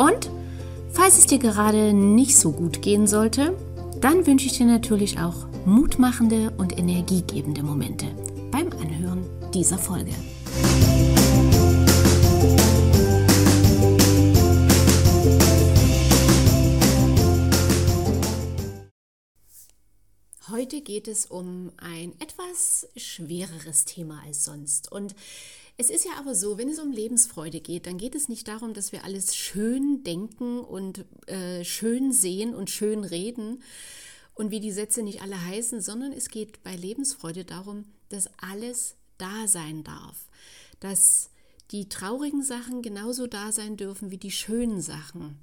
und falls es dir gerade nicht so gut gehen sollte, dann wünsche ich dir natürlich auch mutmachende und energiegebende Momente beim Anhören dieser Folge. Heute geht es um ein etwas schwereres Thema als sonst. Und es ist ja aber so, wenn es um Lebensfreude geht, dann geht es nicht darum, dass wir alles schön denken und äh, schön sehen und schön reden und wie die Sätze nicht alle heißen, sondern es geht bei Lebensfreude darum, dass alles da sein darf, dass die traurigen Sachen genauso da sein dürfen wie die schönen Sachen,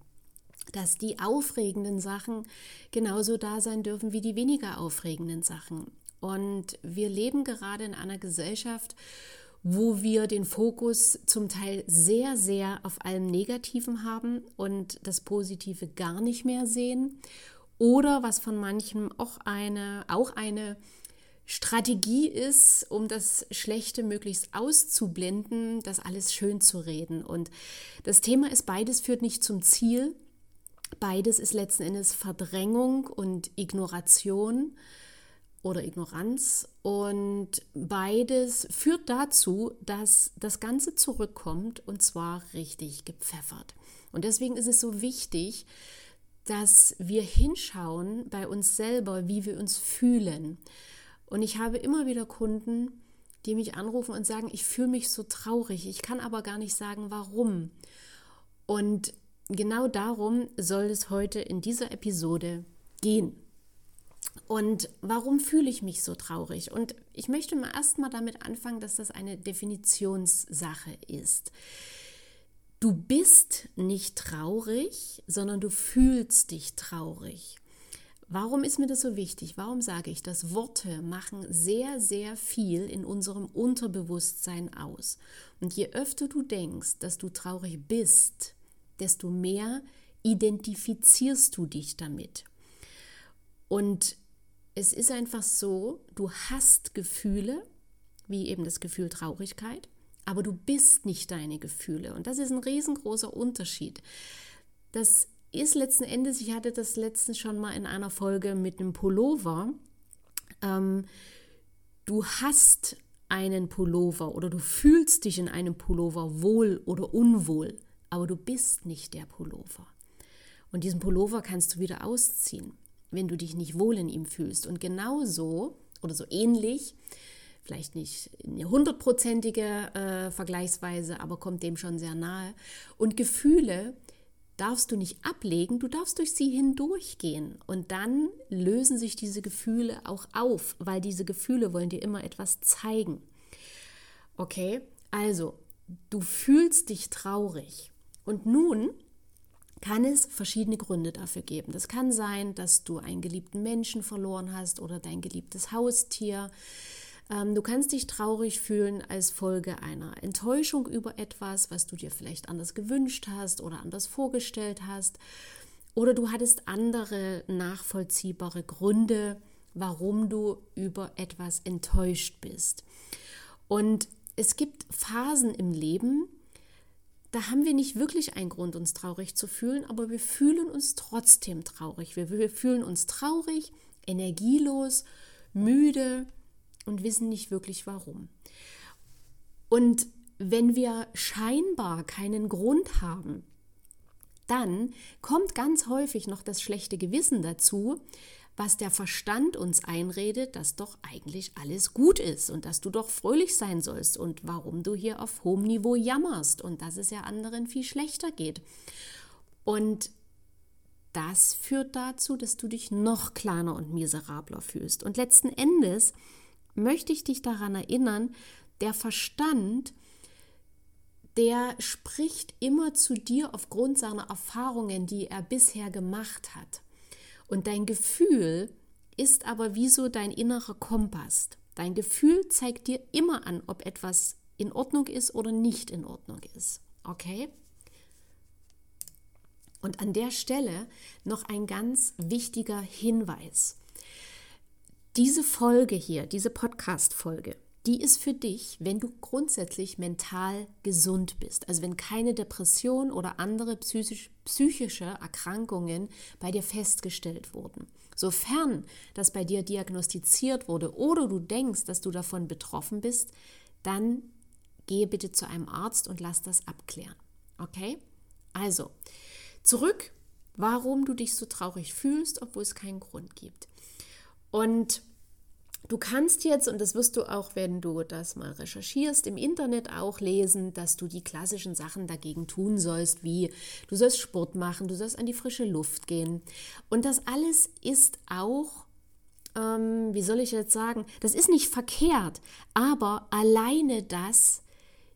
dass die aufregenden Sachen genauso da sein dürfen wie die weniger aufregenden Sachen. Und wir leben gerade in einer Gesellschaft, wo wir den Fokus zum Teil sehr, sehr auf allem Negativen haben und das Positive gar nicht mehr sehen. Oder was von manchem auch eine, auch eine Strategie ist, um das Schlechte möglichst auszublenden, das alles schön zu reden. Und das Thema ist, beides führt nicht zum Ziel. Beides ist letzten Endes Verdrängung und Ignoration oder Ignoranz. Und beides führt dazu, dass das Ganze zurückkommt und zwar richtig gepfeffert. Und deswegen ist es so wichtig, dass wir hinschauen bei uns selber, wie wir uns fühlen. Und ich habe immer wieder Kunden, die mich anrufen und sagen, ich fühle mich so traurig, ich kann aber gar nicht sagen, warum. Und genau darum soll es heute in dieser Episode gehen. Und warum fühle ich mich so traurig? Und ich möchte mal erstmal damit anfangen, dass das eine Definitionssache ist. Du bist nicht traurig, sondern du fühlst dich traurig. Warum ist mir das so wichtig? Warum sage ich das? Worte machen sehr, sehr viel in unserem Unterbewusstsein aus. Und je öfter du denkst, dass du traurig bist, desto mehr identifizierst du dich damit. Und es ist einfach so, du hast Gefühle, wie eben das Gefühl Traurigkeit, aber du bist nicht deine Gefühle. Und das ist ein riesengroßer Unterschied. Das ist letzten Endes, ich hatte das letztens schon mal in einer Folge mit einem Pullover. Ähm, du hast einen Pullover oder du fühlst dich in einem Pullover wohl oder unwohl, aber du bist nicht der Pullover. Und diesen Pullover kannst du wieder ausziehen wenn du dich nicht wohl in ihm fühlst. Und genauso oder so ähnlich, vielleicht nicht eine hundertprozentige äh, Vergleichsweise, aber kommt dem schon sehr nahe. Und Gefühle darfst du nicht ablegen, du darfst durch sie hindurchgehen. Und dann lösen sich diese Gefühle auch auf, weil diese Gefühle wollen dir immer etwas zeigen. Okay, also du fühlst dich traurig. Und nun kann es verschiedene Gründe dafür geben. Das kann sein, dass du einen geliebten Menschen verloren hast oder dein geliebtes Haustier. Ähm, du kannst dich traurig fühlen als Folge einer Enttäuschung über etwas, was du dir vielleicht anders gewünscht hast oder anders vorgestellt hast. Oder du hattest andere nachvollziehbare Gründe, warum du über etwas enttäuscht bist. Und es gibt Phasen im Leben, da haben wir nicht wirklich einen Grund, uns traurig zu fühlen, aber wir fühlen uns trotzdem traurig. Wir, wir fühlen uns traurig, energielos, müde und wissen nicht wirklich warum. Und wenn wir scheinbar keinen Grund haben, dann kommt ganz häufig noch das schlechte Gewissen dazu, was der Verstand uns einredet, dass doch eigentlich alles gut ist und dass du doch fröhlich sein sollst und warum du hier auf hohem Niveau jammerst und dass es ja anderen viel schlechter geht. Und das führt dazu, dass du dich noch kleiner und miserabler fühlst. Und letzten Endes möchte ich dich daran erinnern, der Verstand, der spricht immer zu dir aufgrund seiner Erfahrungen, die er bisher gemacht hat. Und dein Gefühl ist aber wie so dein innerer Kompass. Dein Gefühl zeigt dir immer an, ob etwas in Ordnung ist oder nicht in Ordnung ist. Okay? Und an der Stelle noch ein ganz wichtiger Hinweis. Diese Folge hier, diese Podcast-Folge, die ist für dich, wenn du grundsätzlich mental gesund bist. Also wenn keine Depression oder andere psychisch, psychische Erkrankungen bei dir festgestellt wurden. Sofern das bei dir diagnostiziert wurde oder du denkst, dass du davon betroffen bist, dann gehe bitte zu einem Arzt und lass das abklären. Okay? Also, zurück, warum du dich so traurig fühlst, obwohl es keinen Grund gibt. Und Du kannst jetzt, und das wirst du auch, wenn du das mal recherchierst, im Internet auch lesen, dass du die klassischen Sachen dagegen tun sollst, wie du sollst Sport machen, du sollst an die frische Luft gehen. Und das alles ist auch, ähm, wie soll ich jetzt sagen, das ist nicht verkehrt, aber alleine das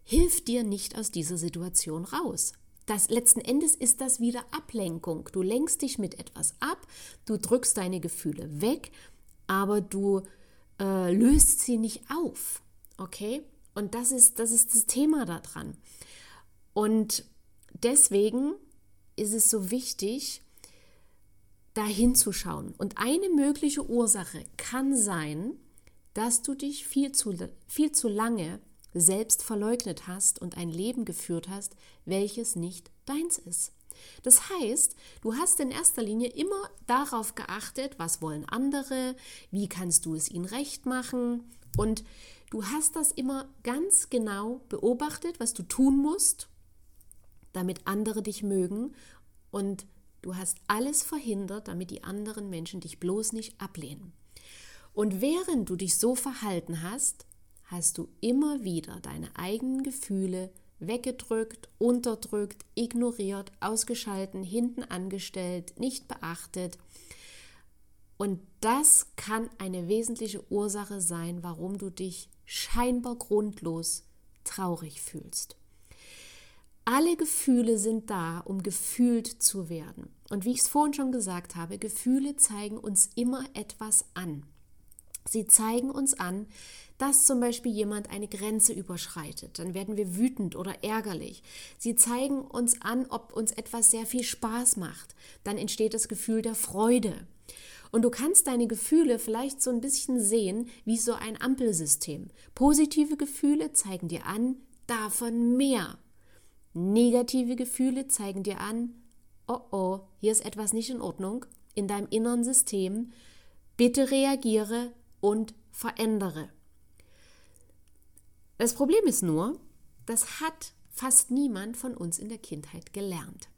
hilft dir nicht aus dieser Situation raus. Das, letzten Endes ist das wieder Ablenkung. Du lenkst dich mit etwas ab, du drückst deine Gefühle weg, aber du äh, löst sie nicht auf. Okay? Und das ist, das ist das Thema daran. Und deswegen ist es so wichtig, da hinzuschauen. Und eine mögliche Ursache kann sein, dass du dich viel zu, viel zu lange selbst verleugnet hast und ein Leben geführt hast, welches nicht deins ist. Das heißt, du hast in erster Linie immer darauf geachtet, was wollen andere, wie kannst du es ihnen recht machen und du hast das immer ganz genau beobachtet, was du tun musst, damit andere dich mögen und du hast alles verhindert, damit die anderen Menschen dich bloß nicht ablehnen. Und während du dich so verhalten hast, hast du immer wieder deine eigenen Gefühle weggedrückt, unterdrückt, ignoriert, ausgeschalten, hinten angestellt, nicht beachtet. Und das kann eine wesentliche Ursache sein, warum du dich scheinbar grundlos traurig fühlst. Alle Gefühle sind da, um gefühlt zu werden. Und wie ich es vorhin schon gesagt habe, Gefühle zeigen uns immer etwas an. Sie zeigen uns an, dass zum Beispiel jemand eine Grenze überschreitet. Dann werden wir wütend oder ärgerlich. Sie zeigen uns an, ob uns etwas sehr viel Spaß macht. Dann entsteht das Gefühl der Freude. Und du kannst deine Gefühle vielleicht so ein bisschen sehen wie so ein Ampelsystem. Positive Gefühle zeigen dir an, davon mehr. Negative Gefühle zeigen dir an, oh oh, hier ist etwas nicht in Ordnung in deinem inneren System. Bitte reagiere und verändere. Das Problem ist nur, das hat fast niemand von uns in der Kindheit gelernt.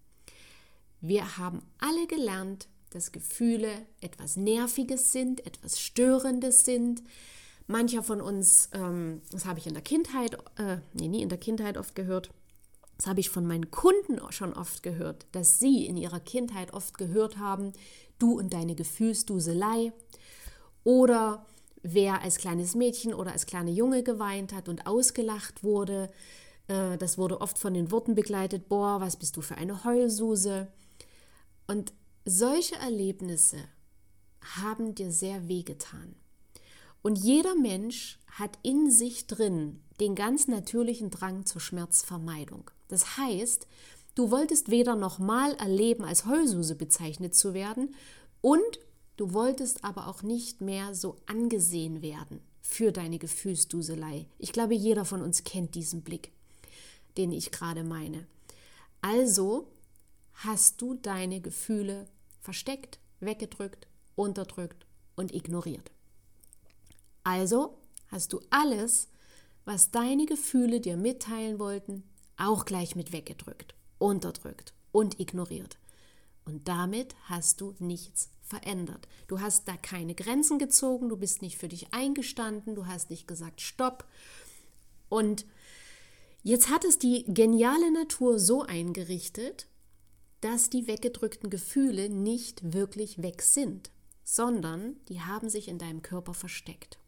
Wir haben alle gelernt, dass Gefühle etwas Nerviges sind, etwas Störendes sind. Mancher von uns, ähm, das habe ich in der Kindheit, äh, nee, nie in der Kindheit oft gehört, das habe ich von meinen Kunden schon oft gehört, dass sie in ihrer Kindheit oft gehört haben, du und deine Gefühlsduselei oder wer als kleines Mädchen oder als kleiner Junge geweint hat und ausgelacht wurde. Äh, das wurde oft von den Worten begleitet, boah, was bist du für eine Heulsuse. Und solche Erlebnisse haben dir sehr wehgetan. Und jeder Mensch hat in sich drin den ganz natürlichen Drang zur Schmerzvermeidung. Das heißt, du wolltest weder nochmal erleben, als Heulsuse bezeichnet zu werden, und Du wolltest aber auch nicht mehr so angesehen werden für deine Gefühlsduselei. Ich glaube, jeder von uns kennt diesen Blick, den ich gerade meine. Also hast du deine Gefühle versteckt, weggedrückt, unterdrückt und ignoriert. Also hast du alles, was deine Gefühle dir mitteilen wollten, auch gleich mit weggedrückt, unterdrückt und ignoriert. Und damit hast du nichts verändert. Du hast da keine Grenzen gezogen, du bist nicht für dich eingestanden, du hast nicht gesagt Stopp. Und jetzt hat es die geniale Natur so eingerichtet, dass die weggedrückten Gefühle nicht wirklich weg sind, sondern die haben sich in deinem Körper versteckt.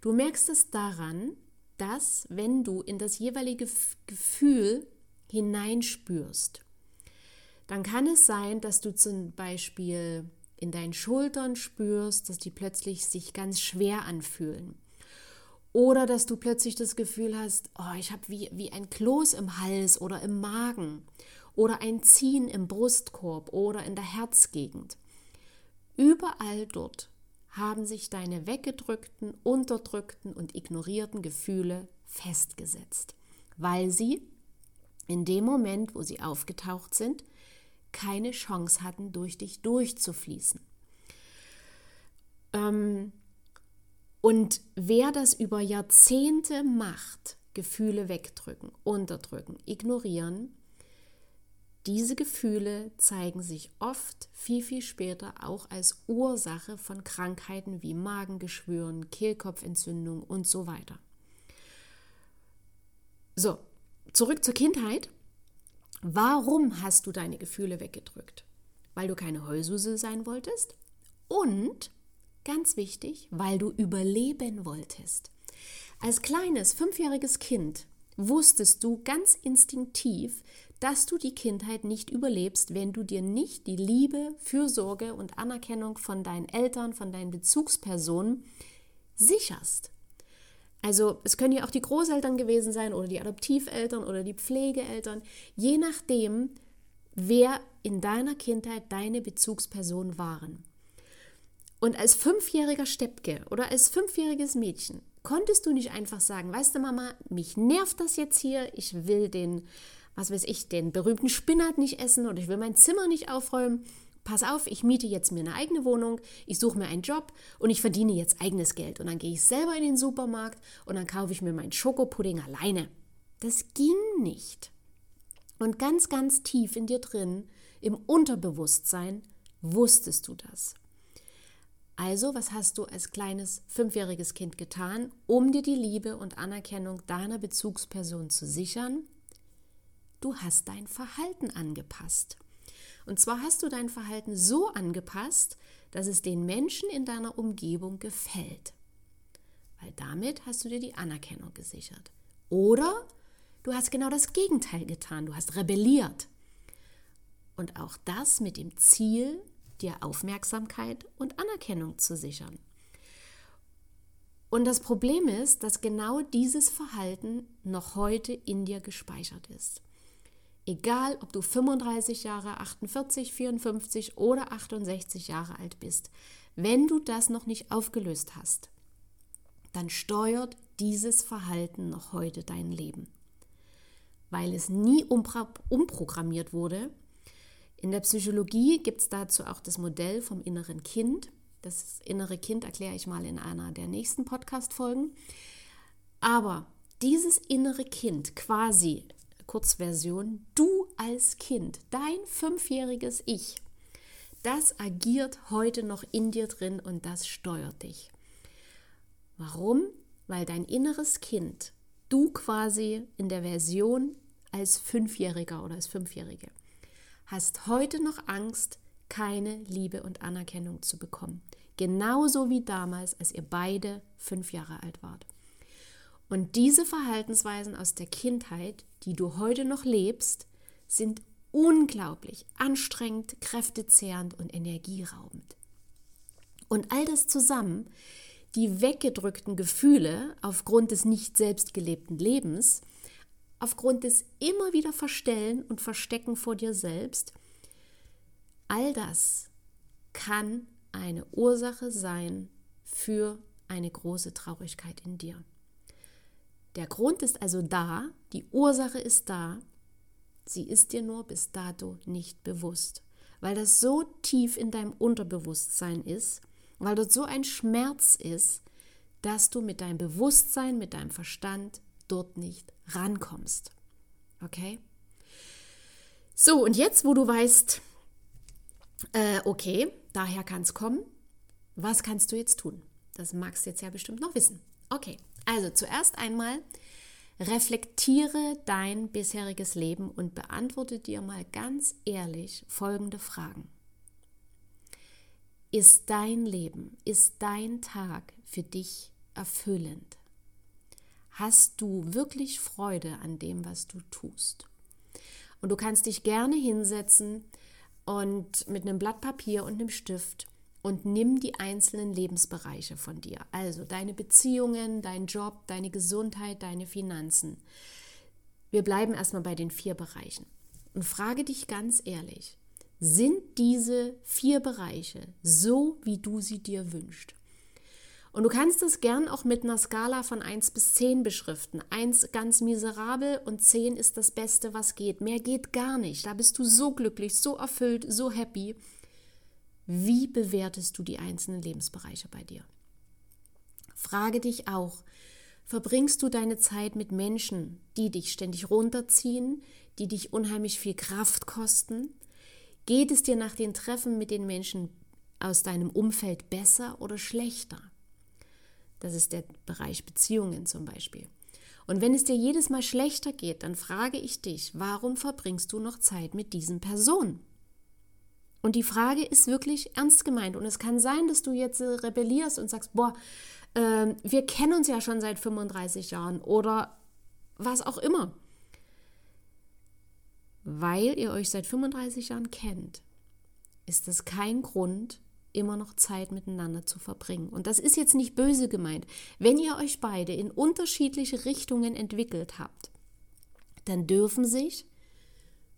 Du merkst es daran, dass, wenn du in das jeweilige Gefühl hineinspürst, dann kann es sein, dass du zum Beispiel in deinen Schultern spürst, dass die plötzlich sich ganz schwer anfühlen. Oder dass du plötzlich das Gefühl hast, oh, ich habe wie, wie ein Kloß im Hals oder im Magen oder ein Ziehen im Brustkorb oder in der Herzgegend. Überall dort haben sich deine weggedrückten, unterdrückten und ignorierten Gefühle festgesetzt, weil sie in dem Moment, wo sie aufgetaucht sind, keine Chance hatten, durch dich durchzufließen. Ähm, und wer das über Jahrzehnte macht, Gefühle wegdrücken, unterdrücken, ignorieren, diese Gefühle zeigen sich oft viel, viel später auch als Ursache von Krankheiten wie Magengeschwüren, Kehlkopfentzündung und so weiter. So, zurück zur Kindheit. Warum hast du deine Gefühle weggedrückt? Weil du keine Heulsuse sein wolltest und, ganz wichtig, weil du überleben wolltest. Als kleines fünfjähriges Kind wusstest du ganz instinktiv, dass du die Kindheit nicht überlebst, wenn du dir nicht die Liebe, Fürsorge und Anerkennung von deinen Eltern, von deinen Bezugspersonen sicherst. Also es können ja auch die Großeltern gewesen sein oder die Adoptiveltern oder die Pflegeeltern, je nachdem, wer in deiner Kindheit deine Bezugspersonen waren. Und als fünfjähriger Steppke oder als fünfjähriges Mädchen konntest du nicht einfach sagen, weißt du Mama, mich nervt das jetzt hier, ich will den was weiß ich, den berühmten Spinat nicht essen oder ich will mein Zimmer nicht aufräumen. Pass auf, ich miete jetzt mir eine eigene Wohnung, ich suche mir einen Job und ich verdiene jetzt eigenes Geld. Und dann gehe ich selber in den Supermarkt und dann kaufe ich mir meinen Schokopudding alleine. Das ging nicht. Und ganz, ganz tief in dir drin, im Unterbewusstsein, wusstest du das. Also, was hast du als kleines fünfjähriges Kind getan, um dir die Liebe und Anerkennung deiner Bezugsperson zu sichern? du hast dein Verhalten angepasst. Und zwar hast du dein Verhalten so angepasst, dass es den Menschen in deiner Umgebung gefällt. Weil damit hast du dir die Anerkennung gesichert. Oder du hast genau das Gegenteil getan, du hast rebelliert. Und auch das mit dem Ziel, dir Aufmerksamkeit und Anerkennung zu sichern. Und das Problem ist, dass genau dieses Verhalten noch heute in dir gespeichert ist. Egal, ob du 35 Jahre, 48, 54 oder 68 Jahre alt bist, wenn du das noch nicht aufgelöst hast, dann steuert dieses Verhalten noch heute dein Leben. Weil es nie umprogrammiert wurde. In der Psychologie gibt es dazu auch das Modell vom inneren Kind. Das innere Kind erkläre ich mal in einer der nächsten Podcast-Folgen. Aber dieses innere Kind quasi Kurzversion, du als Kind, dein fünfjähriges Ich, das agiert heute noch in dir drin und das steuert dich. Warum? Weil dein inneres Kind, du quasi in der Version als Fünfjähriger oder als Fünfjährige, hast heute noch Angst, keine Liebe und Anerkennung zu bekommen. Genauso wie damals, als ihr beide fünf Jahre alt wart. Und diese Verhaltensweisen aus der Kindheit, die du heute noch lebst, sind unglaublich anstrengend, kräftezehrend und energieraubend. Und all das zusammen, die weggedrückten Gefühle aufgrund des nicht selbst gelebten Lebens, aufgrund des immer wieder Verstellen und Verstecken vor dir selbst, all das kann eine Ursache sein für eine große Traurigkeit in dir. Der Grund ist also da, die Ursache ist da, sie ist dir nur bis dato nicht bewusst, weil das so tief in deinem Unterbewusstsein ist, weil dort so ein Schmerz ist, dass du mit deinem Bewusstsein, mit deinem Verstand dort nicht rankommst. Okay? So, und jetzt, wo du weißt, äh, okay, daher kann es kommen, was kannst du jetzt tun? Das magst du jetzt ja bestimmt noch wissen. Okay, also zuerst einmal reflektiere dein bisheriges Leben und beantworte dir mal ganz ehrlich folgende Fragen. Ist dein Leben, ist dein Tag für dich erfüllend? Hast du wirklich Freude an dem, was du tust? Und du kannst dich gerne hinsetzen und mit einem Blatt Papier und einem Stift und nimm die einzelnen Lebensbereiche von dir. Also deine Beziehungen, dein Job, deine Gesundheit, deine Finanzen. Wir bleiben erstmal bei den vier Bereichen. Und frage dich ganz ehrlich, sind diese vier Bereiche so, wie du sie dir wünschst? Und du kannst es gern auch mit einer Skala von 1 bis 10 beschriften. 1 ganz miserabel und 10 ist das Beste, was geht. Mehr geht gar nicht. Da bist du so glücklich, so erfüllt, so happy. Wie bewertest du die einzelnen Lebensbereiche bei dir? Frage dich auch, verbringst du deine Zeit mit Menschen, die dich ständig runterziehen, die dich unheimlich viel Kraft kosten? Geht es dir nach den Treffen mit den Menschen aus deinem Umfeld besser oder schlechter? Das ist der Bereich Beziehungen zum Beispiel. Und wenn es dir jedes Mal schlechter geht, dann frage ich dich, warum verbringst du noch Zeit mit diesen Personen? Und die Frage ist wirklich ernst gemeint. Und es kann sein, dass du jetzt rebellierst und sagst, boah, äh, wir kennen uns ja schon seit 35 Jahren oder was auch immer. Weil ihr euch seit 35 Jahren kennt, ist das kein Grund, immer noch Zeit miteinander zu verbringen. Und das ist jetzt nicht böse gemeint. Wenn ihr euch beide in unterschiedliche Richtungen entwickelt habt, dann dürfen sich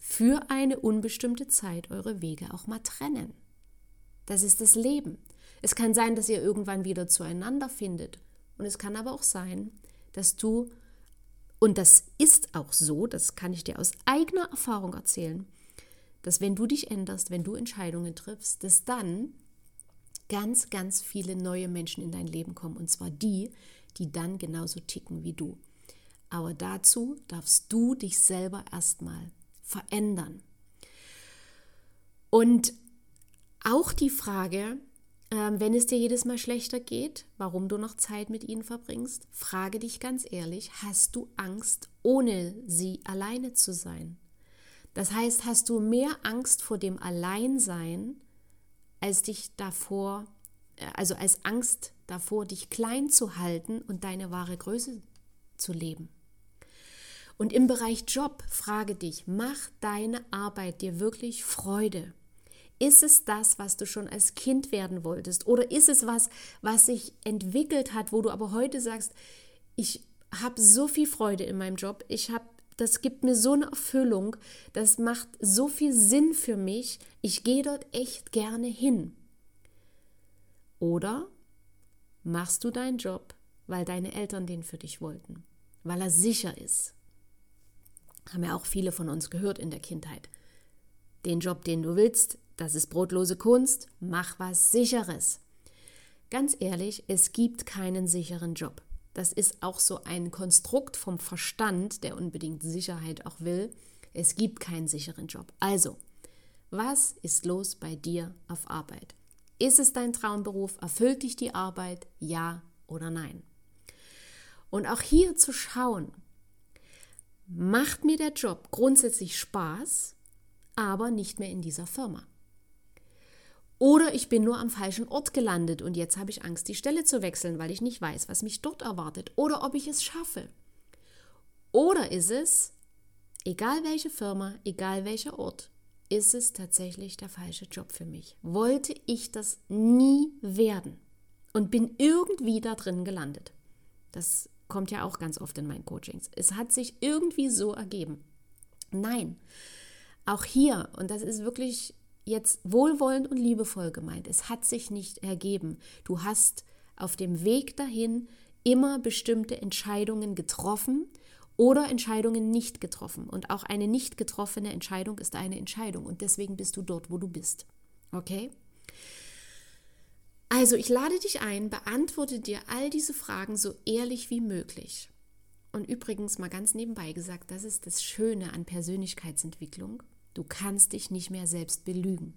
für eine unbestimmte Zeit eure Wege auch mal trennen. Das ist das Leben. Es kann sein, dass ihr irgendwann wieder zueinander findet. Und es kann aber auch sein, dass du, und das ist auch so, das kann ich dir aus eigener Erfahrung erzählen, dass wenn du dich änderst, wenn du Entscheidungen triffst, dass dann ganz, ganz viele neue Menschen in dein Leben kommen. Und zwar die, die dann genauso ticken wie du. Aber dazu darfst du dich selber erstmal verändern. Und auch die Frage, ähm, wenn es dir jedes Mal schlechter geht, warum du noch Zeit mit ihnen verbringst, frage dich ganz ehrlich, hast du Angst, ohne sie alleine zu sein? Das heißt, hast du mehr Angst vor dem Alleinsein als dich davor, äh, also als Angst davor, dich klein zu halten und deine wahre Größe zu leben. Und im Bereich Job frage dich, macht deine Arbeit dir wirklich Freude? Ist es das, was du schon als Kind werden wolltest? Oder ist es was, was sich entwickelt hat, wo du aber heute sagst, ich habe so viel Freude in meinem Job, ich habe das gibt mir so eine Erfüllung, das macht so viel Sinn für mich, ich gehe dort echt gerne hin. Oder machst du deinen Job, weil deine Eltern den für dich wollten, weil er sicher ist. Haben ja auch viele von uns gehört in der Kindheit. Den Job, den du willst, das ist brotlose Kunst, mach was sicheres. Ganz ehrlich, es gibt keinen sicheren Job. Das ist auch so ein Konstrukt vom Verstand, der unbedingt Sicherheit auch will. Es gibt keinen sicheren Job. Also, was ist los bei dir auf Arbeit? Ist es dein Traumberuf? Erfüllt dich die Arbeit? Ja oder nein? Und auch hier zu schauen, macht mir der Job grundsätzlich Spaß, aber nicht mehr in dieser Firma. Oder ich bin nur am falschen Ort gelandet und jetzt habe ich Angst, die Stelle zu wechseln, weil ich nicht weiß, was mich dort erwartet oder ob ich es schaffe. Oder ist es, egal welche Firma, egal welcher Ort, ist es tatsächlich der falsche Job für mich? Wollte ich das nie werden und bin irgendwie da drin gelandet? Das kommt ja auch ganz oft in meinen Coachings. Es hat sich irgendwie so ergeben. Nein, auch hier, und das ist wirklich jetzt wohlwollend und liebevoll gemeint. Es hat sich nicht ergeben. Du hast auf dem Weg dahin immer bestimmte Entscheidungen getroffen oder Entscheidungen nicht getroffen. Und auch eine nicht getroffene Entscheidung ist eine Entscheidung. Und deswegen bist du dort, wo du bist. Okay? Also, ich lade dich ein, beantworte dir all diese Fragen so ehrlich wie möglich. Und übrigens mal ganz nebenbei gesagt, das ist das Schöne an Persönlichkeitsentwicklung. Du kannst dich nicht mehr selbst belügen.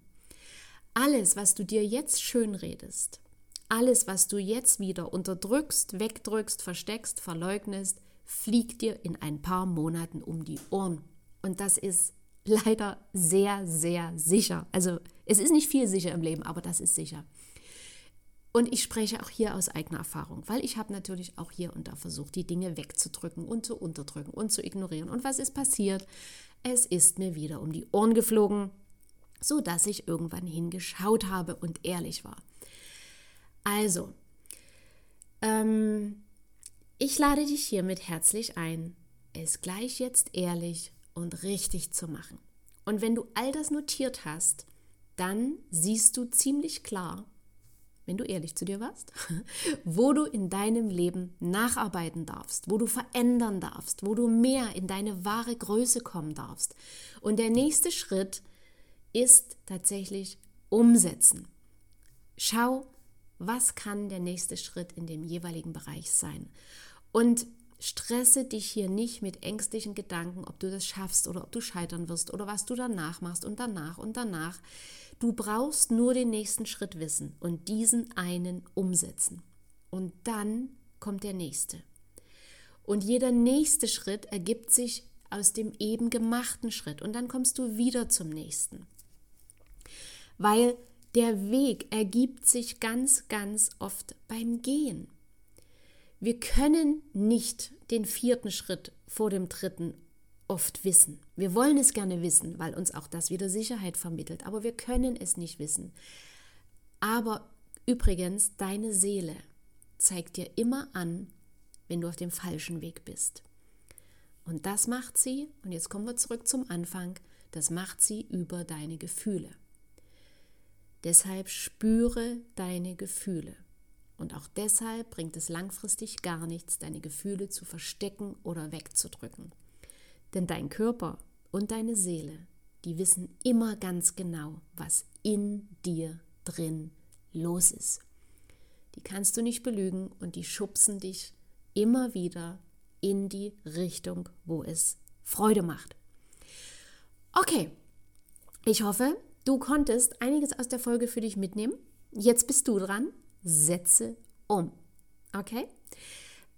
Alles, was du dir jetzt schönredest, alles, was du jetzt wieder unterdrückst, wegdrückst, versteckst, verleugnest, fliegt dir in ein paar Monaten um die Ohren. Und das ist leider sehr, sehr sicher. Also es ist nicht viel sicher im Leben, aber das ist sicher. Und ich spreche auch hier aus eigener Erfahrung, weil ich habe natürlich auch hier und da versucht, die Dinge wegzudrücken und zu unterdrücken und zu ignorieren. Und was ist passiert? Es ist mir wieder um die Ohren geflogen, sodass ich irgendwann hingeschaut habe und ehrlich war. Also, ähm, ich lade dich hiermit herzlich ein, es gleich jetzt ehrlich und richtig zu machen. Und wenn du all das notiert hast, dann siehst du ziemlich klar, wenn du ehrlich zu dir warst, wo du in deinem Leben nacharbeiten darfst, wo du verändern darfst, wo du mehr in deine wahre Größe kommen darfst. Und der nächste Schritt ist tatsächlich umsetzen. Schau, was kann der nächste Schritt in dem jeweiligen Bereich sein. Und stresse dich hier nicht mit ängstlichen Gedanken, ob du das schaffst oder ob du scheitern wirst oder was du danach machst und danach und danach. Du brauchst nur den nächsten Schritt wissen und diesen einen umsetzen. Und dann kommt der nächste. Und jeder nächste Schritt ergibt sich aus dem eben gemachten Schritt. Und dann kommst du wieder zum nächsten. Weil der Weg ergibt sich ganz, ganz oft beim Gehen. Wir können nicht den vierten Schritt vor dem dritten oft wissen. Wir wollen es gerne wissen, weil uns auch das wieder Sicherheit vermittelt, aber wir können es nicht wissen. Aber übrigens, deine Seele zeigt dir immer an, wenn du auf dem falschen Weg bist. Und das macht sie, und jetzt kommen wir zurück zum Anfang, das macht sie über deine Gefühle. Deshalb spüre deine Gefühle. Und auch deshalb bringt es langfristig gar nichts, deine Gefühle zu verstecken oder wegzudrücken. Denn dein Körper und deine Seele, die wissen immer ganz genau, was in dir drin los ist. Die kannst du nicht belügen und die schubsen dich immer wieder in die Richtung, wo es Freude macht. Okay, ich hoffe, du konntest einiges aus der Folge für dich mitnehmen. Jetzt bist du dran. Setze um. Okay?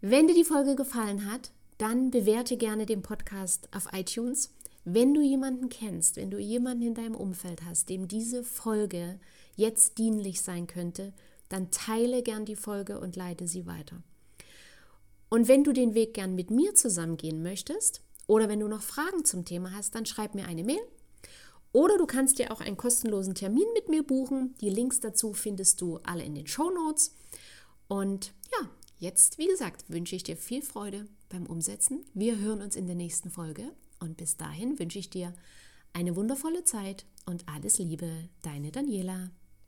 Wenn dir die Folge gefallen hat, dann bewerte gerne den Podcast auf iTunes. Wenn du jemanden kennst, wenn du jemanden in deinem Umfeld hast, dem diese Folge jetzt dienlich sein könnte, dann teile gern die Folge und leite sie weiter. Und wenn du den Weg gern mit mir zusammengehen möchtest oder wenn du noch Fragen zum Thema hast, dann schreib mir eine Mail. Oder du kannst dir auch einen kostenlosen Termin mit mir buchen. Die Links dazu findest du alle in den Show Notes. Und ja, jetzt, wie gesagt, wünsche ich dir viel Freude beim Umsetzen. Wir hören uns in der nächsten Folge und bis dahin wünsche ich dir eine wundervolle Zeit und alles Liebe, deine Daniela.